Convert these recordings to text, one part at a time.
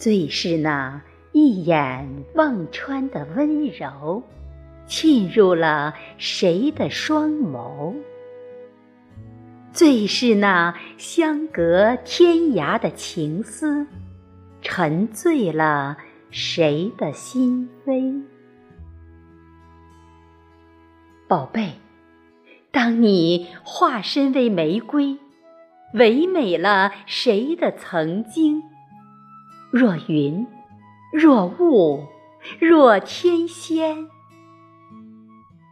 最是那一眼望穿的温柔，沁入了谁的双眸？最是那相隔天涯的情思，沉醉了谁的心扉？宝贝，当你化身为玫瑰，唯美了谁的曾经？若云，若雾，若天仙。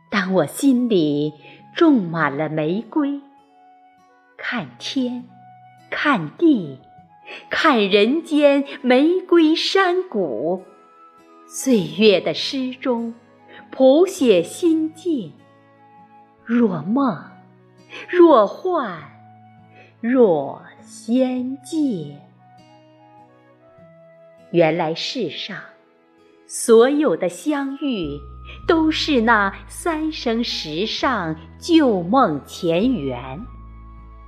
当我心里种满了玫瑰，看天，看地，看人间玫瑰山谷，岁月的诗中谱写心境。若梦，若幻，若仙界。原来世上所有的相遇，都是那三生石上旧梦前缘；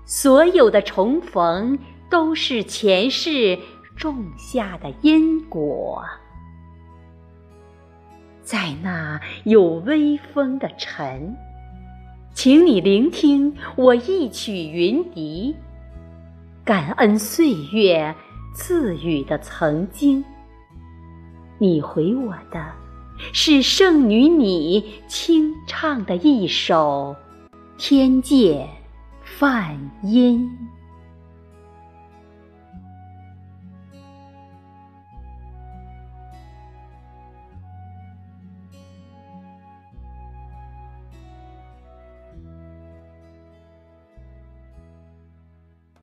所有的重逢，都是前世种下的因果。在那有微风的晨。请你聆听我一曲云笛，感恩岁月赐予的曾经。你回我的，是圣女你清唱的一首《天界梵音》。